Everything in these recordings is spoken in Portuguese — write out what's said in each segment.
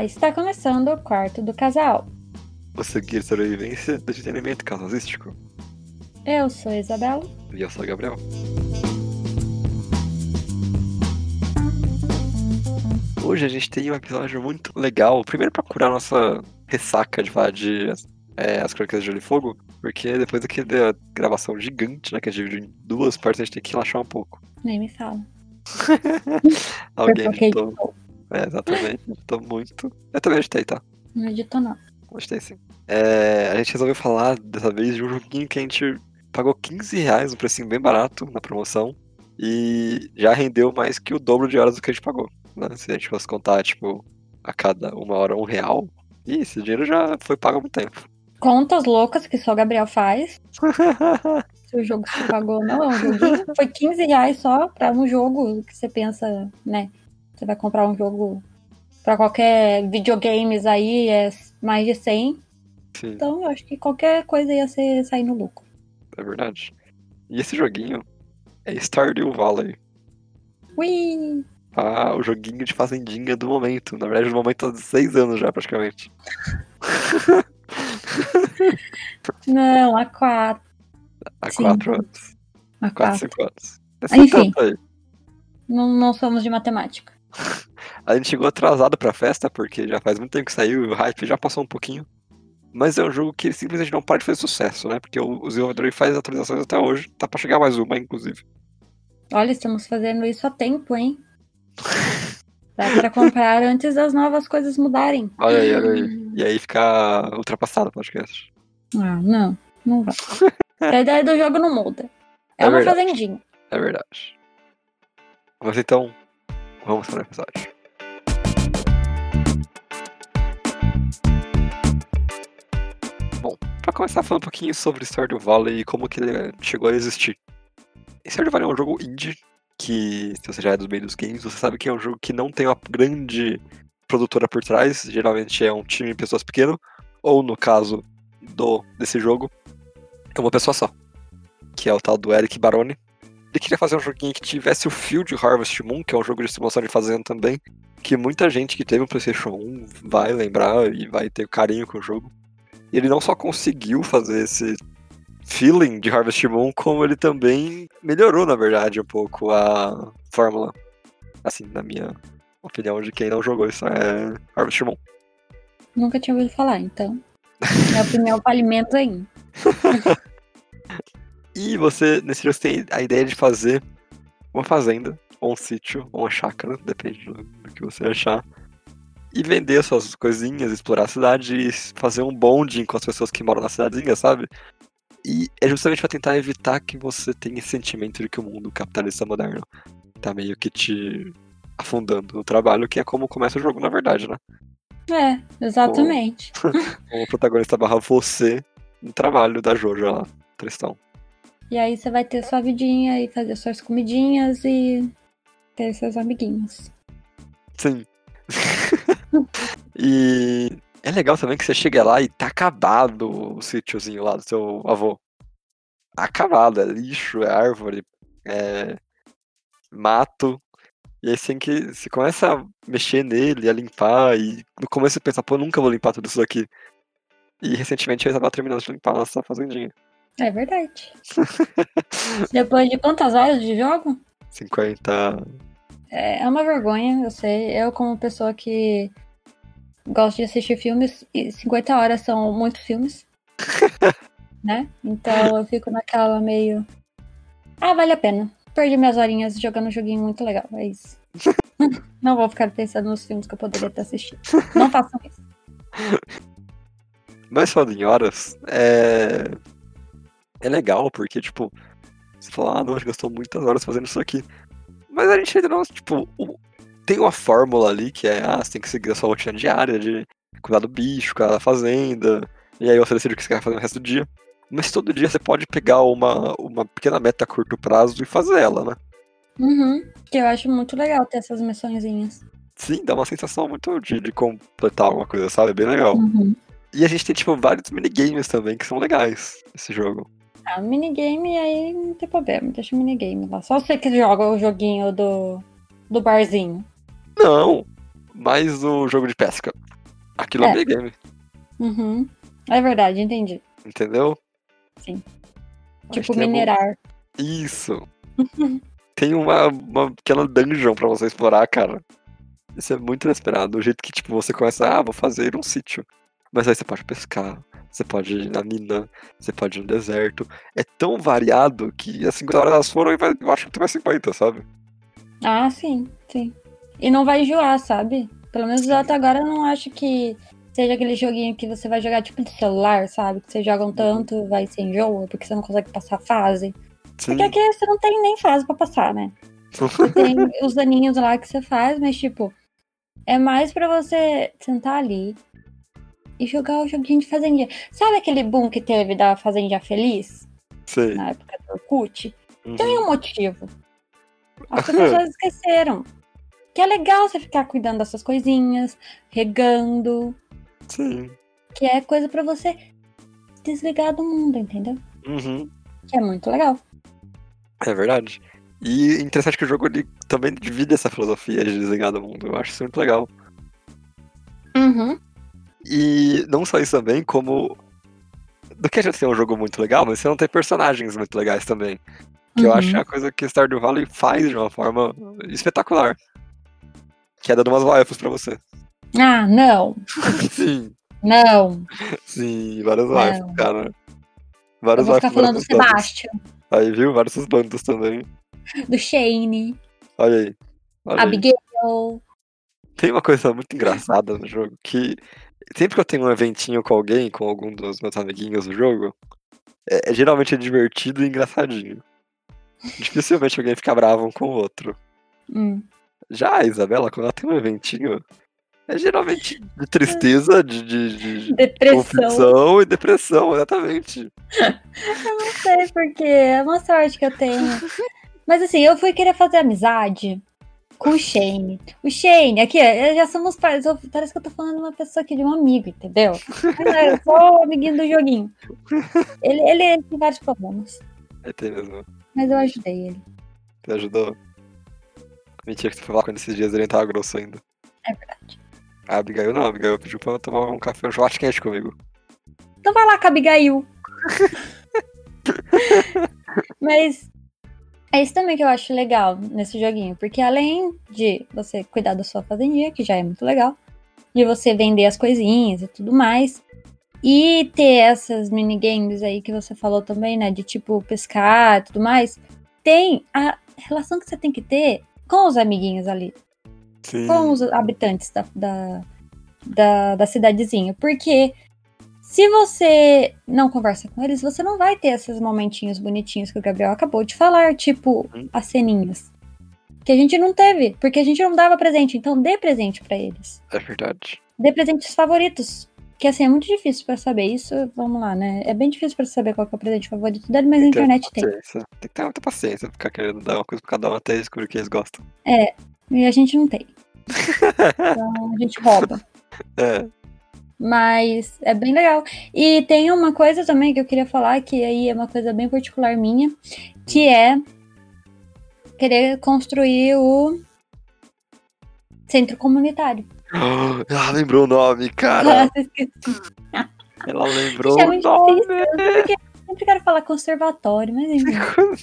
Olá, está começando o quarto do casal. Você guia de sobrevivência do entretenimento casalístico. Eu sou a Isabela. E eu sou o Gabriel. Hoje a gente tem um episódio muito legal. Primeiro pra curar nossa ressaca de falar de é, As Crônicas de Gelo e Fogo, porque depois daquele da gravação gigante, né, que a gente dividiu em duas partes, a gente tem que relaxar um pouco. Nem me fala. Alguém editou. É, exatamente. Editou muito. Eu também editei, tá? Não editou, não. Gostei sim. É, a gente resolveu falar dessa vez de um joguinho que a gente pagou 15 reais, um precinho bem barato na promoção. E já rendeu mais que o dobro de horas do que a gente pagou. Né? Se a gente fosse contar, tipo, a cada uma hora um real. E esse dinheiro já foi pago há muito tempo. Contas loucas que só o Gabriel faz. Se o jogo se pagou, não é um joguinho. Foi 15 reais só pra um jogo que você pensa, né? Você vai comprar um jogo pra qualquer videogames aí, é mais de 100. Sim, Então eu acho que qualquer coisa ia ser sair no lucro. é verdade. E esse joguinho é Stardew Valley. Ui! Ah, o joguinho de fazendinha do momento. Na verdade, do momento há seis anos já, praticamente. Não, a 4. Há Sim. quatro anos. A 4. Quatro, cinco anos. Deve Enfim. Não, não somos de matemática. A gente chegou atrasado pra festa, porque já faz muito tempo que saiu e o hype já passou um pouquinho. Mas é um jogo que simplesmente não para de fazer sucesso, né? Porque o o desenvolvedor faz atualizações até hoje. Tá pra chegar mais uma, inclusive. Olha, estamos fazendo isso há tempo, hein? Dá pra comprar antes das novas coisas mudarem. Olha aí, olha aí. E aí ficar ultrapassado o podcast. Ah, não, não vai. A ideia do jogo não muda. É, É uma verdade. fazendinha. É verdade. Mas então, vamos para o episódio. Bom, pra começar falando um pouquinho sobre Stardew Valley e como que ele chegou a existir. Stardew Valley é um jogo indie que, se você já é dos meios dos games, você sabe que é um jogo que não tem uma grande produtora por trás, geralmente é um time de pessoas pequeno, ou no caso do desse jogo, é uma pessoa só, que é o tal do Eric Baroni. Ele queria fazer um joguinho que tivesse o feel de Harvest Moon, que é um jogo de simulação de fazenda também, que muita gente que teve um PlayStation 1 vai lembrar e vai ter carinho com o jogo. E ele não só conseguiu fazer esse feeling de Harvest Moon, como ele também melhorou, na verdade, um pouco a fórmula. Assim, na minha opinião de quem não jogou isso é Harvest Moon. Nunca tinha ouvido falar, então. Minha opinião vale menos ainda. E você, nesse jogo, você tem a ideia de fazer uma fazenda, ou um sítio, ou uma chácara, depende do, do que você achar. E vender suas coisinhas, explorar a cidade e fazer um bonding com as pessoas que moram na cidadezinha, sabe? E é justamente pra tentar evitar que você tenha esse sentimento de que o mundo capitalista moderno tá meio que te afundando no trabalho, que é como começa o jogo, na verdade, né? É, exatamente. O protagonista barra você no trabalho da Jojo lá, Tristão. E aí você vai ter sua vidinha e fazer suas comidinhas e ter seus amiguinhos. Sim. e é legal também que você chega lá e tá acabado o sítiozinho lá do seu avô. Acabado, é lixo, é árvore, é mato. E aí assim que você começa a mexer nele, a limpar, e no começo você pensa, pô, nunca vou limpar tudo isso aqui. E recentemente eu estava terminando de limpar a nossa fazendinha. É verdade. Depois de quantas horas de jogo? 50. É é uma vergonha, eu sei. Eu, como pessoa que gosta de assistir filmes, e 50 horas são muitos filmes. né? Então eu fico naquela meio. Ah, vale a pena. Perdi minhas horinhas jogando um joguinho muito legal. É isso. Não vou ficar pensando nos filmes que eu poderia ter assistido. Não façam isso. Mas falando em horas, é. É legal, porque, tipo, você fala, ah, não, a gente gastou muitas horas fazendo isso aqui. Mas a gente ainda não, tipo, o- tem uma fórmula ali que é, ah, você tem que seguir a sua rotina diária de cuidar do bicho, cuidar da fazenda, e aí você decide o que você quer fazer no resto do dia. Mas todo dia você pode pegar uma, uma pequena meta a curto prazo e fazer ela, né? Uhum. Que eu acho muito legal ter essas missõezinhas. Sim, dá uma sensação muito de, de completar alguma coisa, sabe? É bem legal. Uhum. E a gente tem, tipo, vários minigames também que são legais nesse jogo. Ah, minigame aí não tem problema, deixa o minigame lá. Só você que joga o joguinho do, do barzinho. Não! mais o jogo de pesca. Aquilo é, É. minigame, Uhum. É verdade, entendi. entendeu? Sim. Mas Tipo, minerar. Isso. Tem uma, uma pequena dungeon pra você explorar, cara. Isso é muito inesperado. O jeito que, tipo, você começa, ah, vou fazer um sítio. Mas aí você pode pescar, você pode ir na mina, você pode ir no deserto. É tão variado que as 50 horas elas foram e vai, eu acho que tem mais 50, sabe? Ah, sim, sim. E não vai enjoar, sabe? Pelo menos Sim. até agora eu não acho que seja aquele joguinho que você vai jogar tipo de celular, sabe? Que vocês jogam tanto, vai ser enjoa, porque você não consegue passar a fase. Sim. Porque aqui você não tem nem fase pra passar, né? Tem os daninhos lá que você faz, mas tipo, é mais pra você sentar ali e jogar o joguinho de fazendinha. Sabe aquele boom que teve da Fazendinha Feliz Sei. na época do Orkut? Uhum. Tem um motivo. As pessoas esqueceram. Que é legal você ficar cuidando dessas coisinhas, regando, Sim. que é coisa pra você desligar do mundo, entendeu? Uhum. Que é muito legal. É verdade. E interessante que o jogo ele também divide essa filosofia de desligar do mundo. Eu acho isso muito legal. Uhum. E não só isso também, como. Do que a gente tem um jogo muito legal, mas você não tem personagens muito legais também. Que eu Uhum. acho que é a coisa que Stardew Valley faz de uma forma espetacular. Que é dando umas waifus pra você. Ah, não. sim, Não. sim, várias Não. waifus, cara. Eu Várias vou ficar falando do. Sebastian, Aí, viu? Vários bandos também. do Shane, Olha aí. Olha aí. Abigail. Tem uma coisa muito engraçada no jogo que sempre que eu tenho um eventinho com alguém, com algum dos meus amiguinhos do jogo, é, é geralmente divertido e engraçadinho. Dificilmente alguém fica bravo um com o outro. Hum. Já a Isabela, quando ela tem um eventinho, é geralmente de tristeza, de, de, de Depressão. e depressão, exatamente. Eu não sei porque. É uma sorte que eu tenho. Mas assim, eu fui querer fazer amizade com o Shane. O Shane, aqui, já somos pais. Parece que eu tô falando de uma pessoa aqui, de um amigo, entendeu? Não, Eu sou o amiguinho do joguinho. Ele, ele tem vários problemas. Aí tem mesmo. Mas eu ajudei ele. Você ajudou. Mentira que você foi com ele esses dias ele tava grosso ainda. É verdade. A Abigail não, a Abigail pediu pra eu tomar um café, um chocolate quente comigo. Então vai lá com a Abigail. Mas é isso também que eu acho legal nesse joguinho. Porque além de você cuidar da sua fazendinha, que já é muito legal, de você vender as coisinhas e tudo mais, e ter essas minigames aí que você falou também, né? De tipo pescar e tudo mais, tem a relação que você tem que ter com os amiguinhos ali Sim. com os habitantes da, da, da, da cidadezinha. Porque se você não conversa com eles, você não vai ter esses momentinhos bonitinhos que o Gabriel acabou de falar, tipo Uhum. as ceninhas. Que a gente não teve, porque a gente não dava presente. Então dê presente pra eles. É verdade. Dê presentes favoritos. Que assim, é muito difícil pra saber isso. Vamos lá, né? É bem difícil pra saber qual que é o presente favorito dele, mas a Tem internet tem. Tem que ter muita paciência ficar querendo dar uma coisa pra cada um até descobrir o que eles gostam. E a gente não tem. Então a gente rouba. É. Mas é bem legal. E tem uma coisa também que eu queria falar, que aí é uma coisa bem particular minha, que é querer construir o centro comunitário. Ela lembrou o nome, cara. Ela lembrou é o nome. difícil. Eu sempre, quero falar conservatório, mas enfim,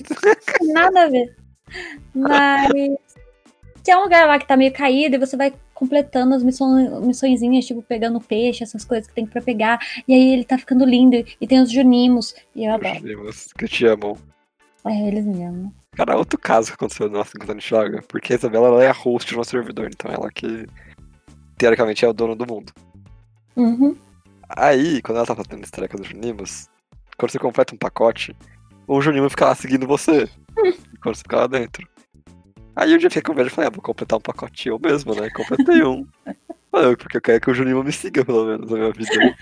nada a ver. Mas tem um lugar lá que tá meio caído e você vai completando as missões, missõezinhas, tipo pegando peixe, essas coisas que tem pra pegar. E aí ele tá ficando lindo. E tem os junimos. E eu adoro. Deus, que eu te amo. É, eles me amam. Cara, outro caso que aconteceu no nosso gente joga, porque a Isabela ela é a host do nosso servidor, então ela que teoricamente é o dono do mundo. Uhum. Aí, quando ela tá fazendo esse treca dos Junimos, quando você completa um pacote, um Junimo fica lá seguindo você. quando você fica lá dentro. Aí um dia eu fiquei com inveja e falei, ah, vou completar um pacote eu mesmo, né? Completei um. Falei, porque eu quero que o Junimo me siga, pelo menos, na minha vida.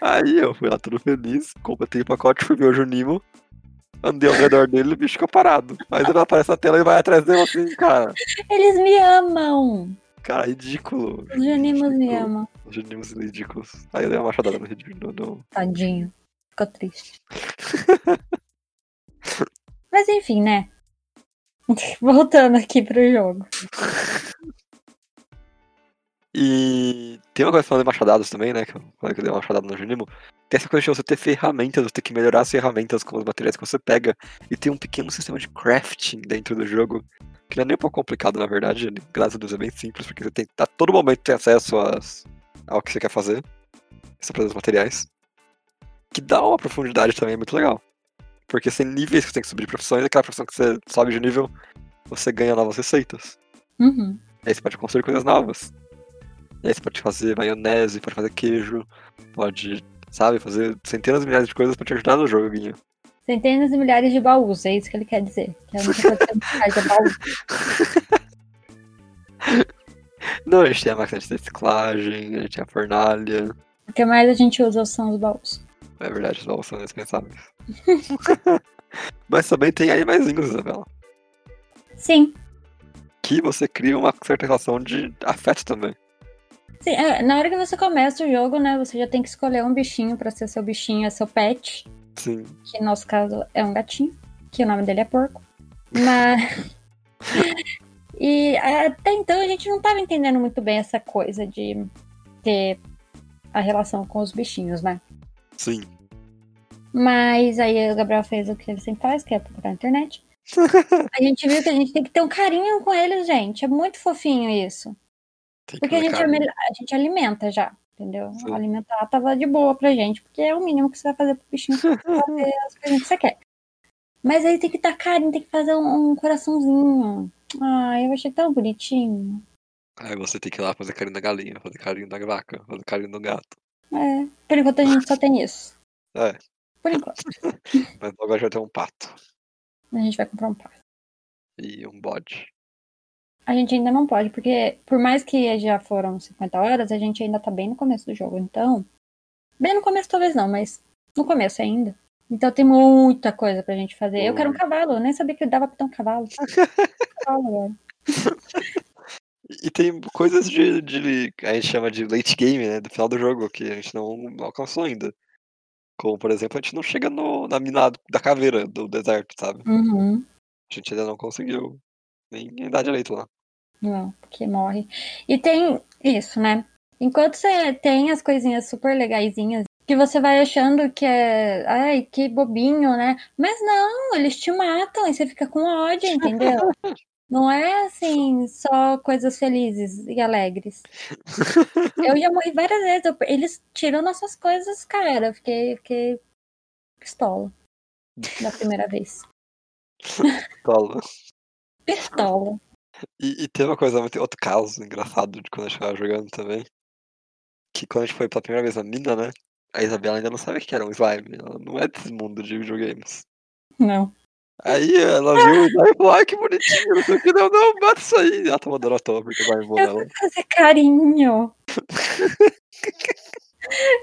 Aí eu fui lá todo feliz, completei o pacote, fui ver o Junimo, andei ao redor dele e o bicho ficou parado. Aí ele aparece na tela e vai atrás dele assim, cara. Eles me amam. Cara, ridículo. Os junimos me Ridículo. amam. Os Junimos ridículos. Aí eu dei uma machadada no, no, no, Tadinho. Ficou triste. Mas enfim, né? Voltando aqui pro jogo. E tem uma coisa falando de machadados também, né? Que eu falei que eu dei uma machadada no Junimo. Tem essa coisa de você ter ferramentas, você ter que melhorar as ferramentas com os materiais que você pega. E tem um pequeno sistema de crafting dentro do jogo. Que não é nem um pouco complicado, na verdade. Graças a Deus é bem simples, porque você tem a todo momento ter acesso às, ao que você quer fazer. Essa dos materiais. Que dá uma profundidade também, é muito legal. Porque tem níveis que você tem que subir de profissões, e aquela profissão que você sobe de nível, você ganha novas receitas. Uhum. Aí você pode construir coisas novas. E aí você pode fazer maionese, pode fazer queijo, pode, sabe, fazer centenas de milhares de coisas pra te ajudar no jogo, Guinho. Centenas de milhares de baús, é isso que ele quer dizer. Que é. Não, a gente tem a máquina de reciclagem, a gente tem a fornalha. O que mais a gente usa são os baús. É verdade, os baús são indispensáveis. Mas também tem animaizinhos, Isabela. Sim. Que você cria uma certa relação de afeto também. Sim, é, na hora que você começa o jogo, né, você já tem que escolher um bichinho para ser seu bichinho, é seu pet. Sim. Que no nosso caso é um gatinho, que o nome dele é porco. Mas. e até então a gente não estava entendendo muito bem essa coisa de ter a relação com os bichinhos, né? Sim. Mas aí o Gabriel fez o que ele sempre faz, que é procurar na internet. a gente viu que a gente tem que ter um carinho com eles, gente. É muito fofinho isso. Porque a gente, a gente alimenta já, entendeu? Sim. Alimentar tava de boa pra gente, porque é o mínimo que você vai fazer pro bichinho fazer as coisas que você quer. Mas aí tem que dar carinho, tem que fazer um, um coraçãozinho. Ai, eu achei tão bonitinho. Aí você tem que ir lá fazer carinho da galinha, fazer carinho da vaca, fazer carinho do gato. É, por enquanto a gente só tem isso. É. Por enquanto. Mas logo já tem um pato. A gente vai comprar um pato. E um bode. A gente ainda não pode, porque por mais que já foram 50 horas, a gente ainda tá bem no começo do jogo. Então, bem no começo talvez não, mas no começo ainda. Então tem muita coisa pra gente fazer. Eu quero um cavalo, eu nem sabia que dava pra ter um cavalo. cavalo E tem coisas de, de. A gente chama de late game, né? Do final do jogo, que a gente não, não alcançou ainda. Como, por exemplo, a gente não chega no, na mina da caveira do deserto, sabe? Uhum. A gente ainda não conseguiu nem, nem dar direito lá. Não, porque morre. E tem isso, né? Enquanto você tem as coisinhas super legaisinhas que você vai achando que é, ai, que bobinho, né? Mas não, eles te matam e você fica com ódio, entendeu? Não é assim, só coisas felizes e alegres. Eu já morri várias vezes. Eu, eles tiram nossas coisas, cara. Eu fiquei, fiquei pistola. Da primeira vez. Pistola. Pistola. E, e tem uma coisa, outro caso engraçado de quando a gente tava jogando também. Que quando a gente foi pela primeira vez na mina, né? A Isabela ainda não sabe o que era um slime. Ela não é desse mundo de videogames. Não. Aí ela viu e falou, ai que bonitinho, não sei o que, não, não, bate isso aí. Ela tava dando toa porque vai embora. Eu fazer carinho.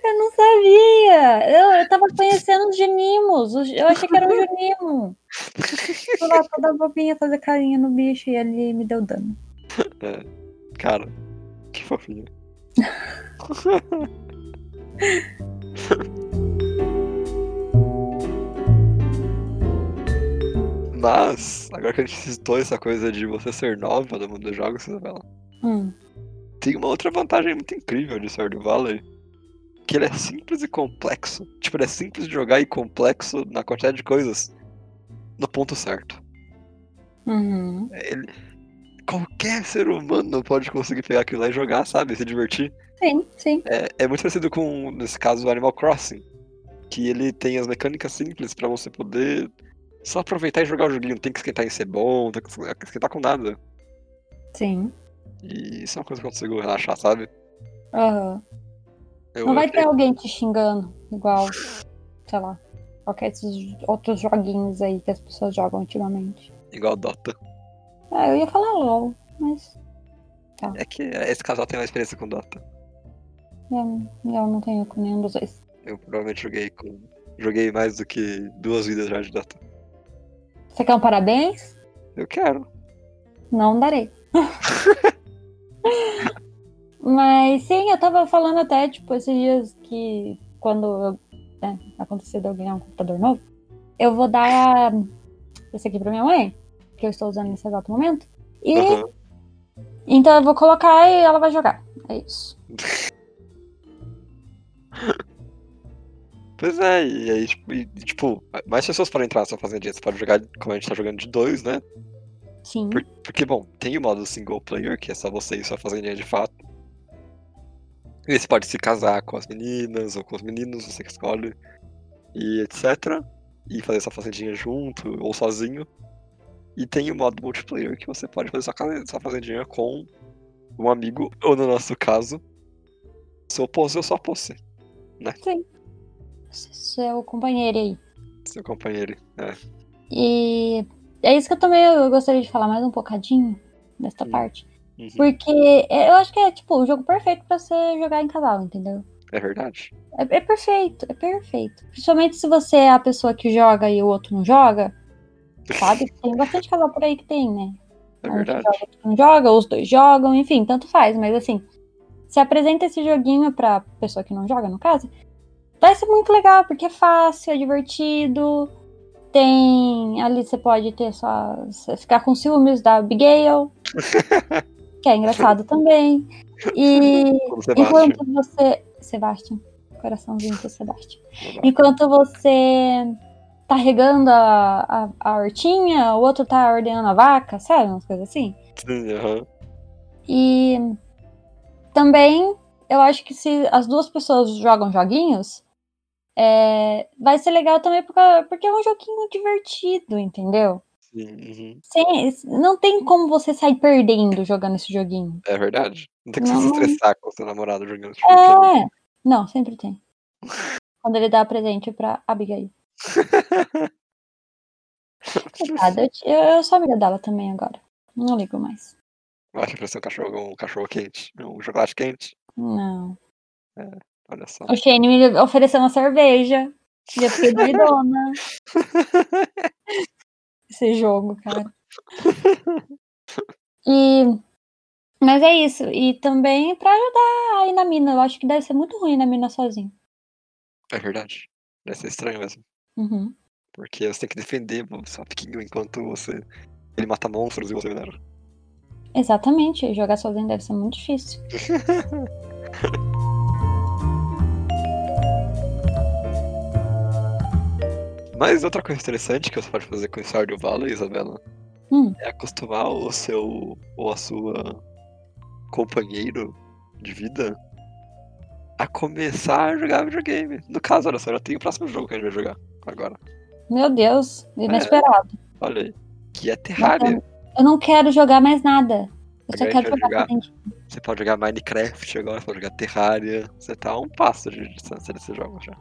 eu não sabia. Eu, eu tava conhecendo os genimos. Eu achei que era um genimo. Fui lá toda bobinha fazer carinho no bicho e ele me deu dano. É, cara, que fofinho. Mas, agora que a gente citou essa coisa de você ser nova no mundo dos jogos, Isabela, hum. tem uma outra vantagem muito incrível de Stardew Valley, que ele é simples e complexo. Tipo, ele é simples de jogar e complexo na quantidade de coisas no ponto certo. Uhum. Ele, qualquer ser humano pode conseguir pegar aquilo lá e jogar, sabe? Se divertir. Sim, sim. É, é muito parecido com, nesse caso, o Animal Crossing. Que ele tem as mecânicas simples para você poder só aproveitar e jogar o joguinho. Não tem que esquentar em ser bom, não tem que esquentar com nada. Sim. E isso é uma coisa que eu consigo relaxar, sabe? Aham. Uhum. Eu, não vai ter alguém te xingando, igual, sei lá, qualquer desses outros joguinhos aí que as pessoas jogam ultimamente. Igual Dota. É, eu ia falar LOL, mas. Tá. É que esse casal tem uma experiência com Dota. Eu, eu não tenho com nenhum dos dois. Eu provavelmente joguei com. Joguei mais do que duas vidas já de Dota. Você quer um parabéns? Eu quero. Não darei. Mas sim, eu tava falando até, tipo, esses dias que quando né, acontecer de eu ganhar um computador novo, eu vou dar esse aqui pra minha mãe, que eu estou usando nesse exato momento. E uhum. então eu vou colocar e ela vai jogar. É isso. Pois é, e aí, tipo, tipo, mais pessoas podem entrar na sua fazendinha. Você pode jogar, como a gente tá jogando de dois, né? Sim. Por- porque, bom, tem o modo single player, que é só você e sua fazendinha de fato. E você pode se casar com as meninas ou com os meninos, você que escolhe, e etc. E fazer sua fazendinha junto ou sozinho. E tem o modo multiplayer, que você pode fazer sua, sua fazendinha com um amigo, ou no nosso caso, seu pose ou sua pose, Sim. Seu companheiro aí. seu companheiro. É. E é isso que eu também eu gostaria de falar mais um bocadinho desta Hum. parte. Uhum. Porque é- eu acho que é tipo o jogo perfeito pra você jogar em casal, entendeu? É verdade. É, é perfeito, é perfeito. Principalmente se você é a pessoa que joga e o outro não joga, sabe? Tem bastante casal por aí que tem, né? É Um verdade. joga, não joga, os dois jogam, enfim, tanto faz. Mas assim, se apresenta esse joguinho pra pessoa que não joga, no caso, vai ser muito legal, porque é fácil, é divertido. Tem. Ali você pode ter só. Ficar com ciúmes da Abigail. que é engraçado também. E enquanto você. Sebastian. Coraçãozinho pro Sebastian. Enquanto você tá regando a, a, a hortinha, o outro tá ordenando a vaca, sabe? Umas coisas assim. Sim, aham. E também eu acho que se as duas pessoas jogam joguinhos, é, vai ser legal também porque, porque é um joguinho divertido, entendeu? Sim, uhum. Sem, não tem como você sair perdendo jogando esse joguinho. É verdade. Não tem que Não. se estressar com o seu namorado jogando esse de jogo. É. Não, sempre tem. Quando ele dá presente pra Abigail. Coitada, eu, eu, sou amiga dela também agora. Não ligo mais. Acho que ser um cachorro, um cachorro quente. Um chocolate quente. Não. Olha só. O Shane me ofereceu uma cerveja. E eu fiquei doidona. Esse jogo, cara. E. Mas é isso. E também pra ajudar aí na mina. Eu acho que deve ser muito ruim na mina sozinho. É verdade. Deve ser estranho mesmo. Uhum. Porque você tem que defender o seu piquinho enquanto você. Ele mata monstros e você minera. Exatamente. Jogar sozinho deve ser muito difícil. Mas outra coisa interessante que você pode fazer com o Stardew Valley, Isabela, Hum. é acostumar o seu ou a sua companheiro de vida a começar a jogar videogame. No caso, olha só, já tem o próximo jogo que a gente vai jogar agora. Meu Deus. Inesperado. Olha aí. Que é Terraria. Eu não quero jogar mais nada. Eu só Agora quero jogar jogar. Você pode jogar Minecraft agora, você pode jogar Terraria. Você tá a um passo de distância desse jogo já.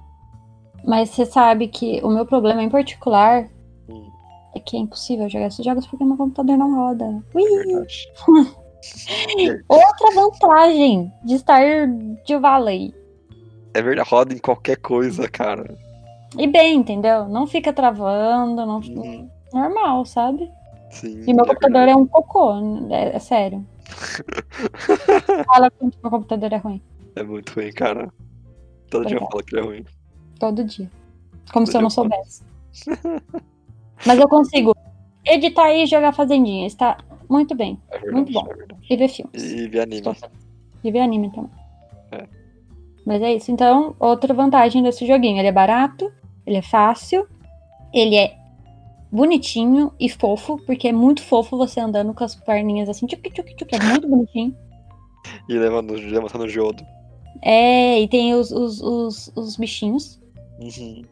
Mas você sabe que o meu problema em particular Hum, é que é impossível jogar esses jogos porque meu computador não roda. é Ui! verdade. Outra vantagem de estar de Valley. É verdade, roda em qualquer coisa, cara. E bem, entendeu? Não fica travando, não... Uhum, normal, sabe? Sim. E meu é computador é um cocô, é, é sério. Fala quanto meu computador é ruim. É muito ruim, cara. Todo dia eu Verdade. falo que ele é ruim. Todo dia. Como se eu não soubesse. Mas eu consigo editar e jogar Fazendinha. Está muito bem. É verdade, Muito bom. é. E ver filmes. E ver anime. E ver anime também. É. Mas é isso. Então, outra vantagem desse joguinho. Ele é barato, ele é fácil, ele é bonitinho e fofo, porque é muito fofo você andando com as perninhas assim, tchuc, tchuc, tchuc, é muito bonitinho. E levando, levantando o geodo. É, e tem os, os, os, os bichinhos. Uhum.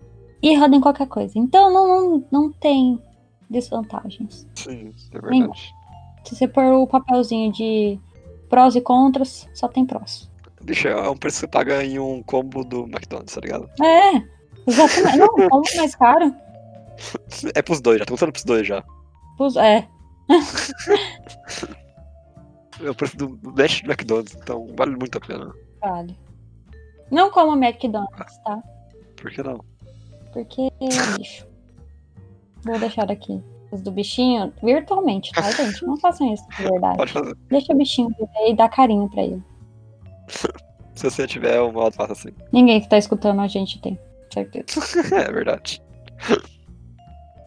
E roda em qualquer coisa. Então não, não, não tem desvantagens. Sim, é verdade. Se você pôr o papelzinho de prós e contras, só tem prós. Bicho, é um preço que você paga em um combo do McDonald's, tá ligado? É, exatamente. Não, como mais caro? É pros dois, já tô usando pros dois já. É, É o preço do Dash do McDonald's, então vale muito a pena. vale. Não como McDonald's, tá? Por que não? Porque é lixo. Vou deixar aqui os do bichinho virtualmente, tá, gente? Não façam isso de verdade. Pode fazer. Deixa o bichinho viver e dá carinho pra ele. Se você tiver um modo, faça assim. Ninguém que tá escutando a gente tem, certeza. é verdade.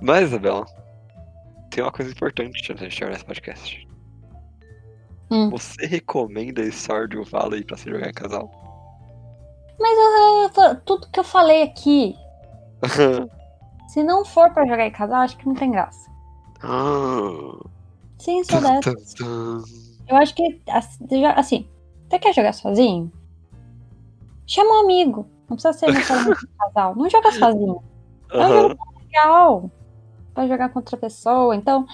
Mas, Isabela, tem uma coisa importante antes de gente terminar esse podcast. Hum. Você recomenda Stardew Valley pra se jogar em casal? Mas eu- eu- tudo que eu falei aqui, se não for pra jogar em casal, acho que não tem graça. Ah. Sim, sou dessa. Eu acho que, assim, você quer jogar sozinho? Chama um amigo. Não precisa ser necessariamente um casal. Não joga sozinho. Aham. Legal. Pra jogar com outra pessoa. Então,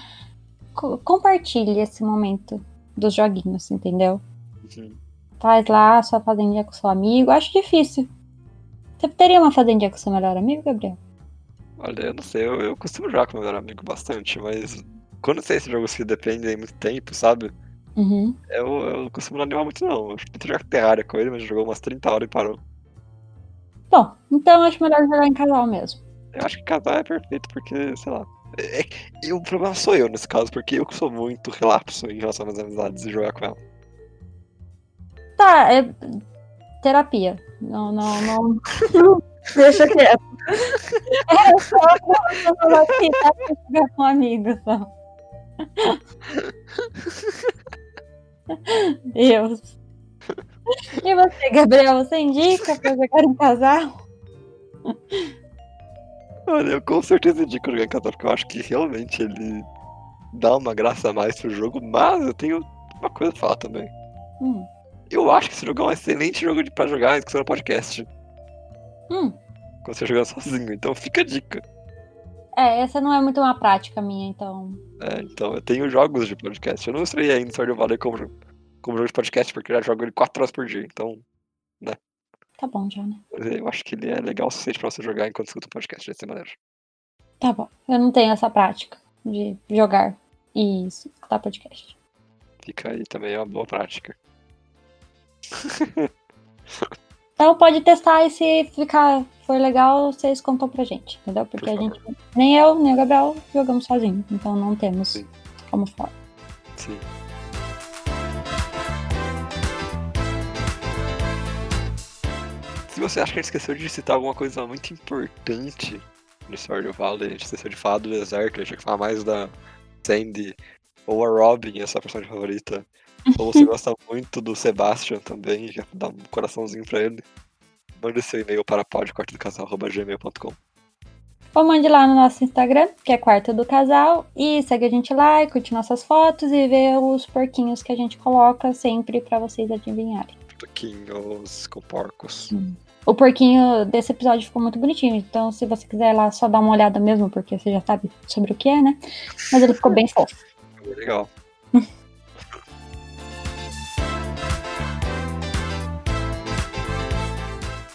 co- compartilhe esse momento dos joguinhos, entendeu? Uhum. Faz lá sua fazendinha com seu amigo. Acho difícil. Você teria uma fazendinha com seu melhor amigo, Gabriel? Olha, eu não sei, eu, eu costumo jogar com meu melhor amigo bastante, mas quando tem esses jogos que dependem muito tempo, sabe? Uhum. Eu, eu não costumo não animar muito não. Eu tento jogar Terraria com ele, mas jogou umas 30 horas e parou. Bom, então acho melhor jogar em casal mesmo. Eu acho que casal é perfeito porque, sei lá. É, é- e o problema sou eu nesse caso, porque eu que sou muito relapso em relação às amizades e jogar com ela. Tá, é terapia. Não, não, não. Deixa quieto. É só falar que jogar com amigos, só. Deus. E você, Gabriel, você indica pra jogar em casal? Olha, eu com certeza indico jogar em casal, porque eu acho que realmente ele dá uma graça a mais pro jogo, mas eu tenho uma coisa pra falar também. Hum. Eu acho que esse jogo é um excelente jogo de, pra jogar escutando podcast. Hum. Quando você jogar sozinho, então fica a dica. É, essa não é muito uma prática minha, então. É, então, eu tenho jogos de podcast. Eu não estreiei ainda Stardew Valley como, como jogo de podcast, porque eu já jogo ele 4 horas por dia. Então, Tá bom já, né? eu acho que ele é legal o suficiente pra você jogar enquanto escuta o podcast dessa maneira. Tá bom. Eu não tenho essa prática de jogar e escutar podcast. Fica aí também, é uma boa prática. Então pode testar e se ficar for legal, vocês contam pra gente, entendeu? Porque Por a gente, nem eu, nem o Gabriel jogamos sozinho, então não temos Sim. como falar. Sim. Se você acha que a gente esqueceu de citar alguma coisa muito importante no Stardew Valley, a gente esqueceu de falar do deserto, a gente tinha que falar mais da Sandy, ou a Robin, essa personagem favorita, ou você gosta muito do Sebastian também, já dá um coraçãozinho pra ele, mande seu e-mail para podquartodocasal.gmail.com Ou mande lá no nosso Instagram, que é Quarto do Casal, e segue a gente lá, e curte nossas fotos e vê os porquinhos que a gente coloca sempre pra vocês adivinharem. Toquinhos com porcos. O porquinho desse episódio ficou muito bonitinho, então se você quiser lá só dar uma olhada mesmo, porque você já sabe sobre o que é, né? Mas ele ficou bem fofo. Legal.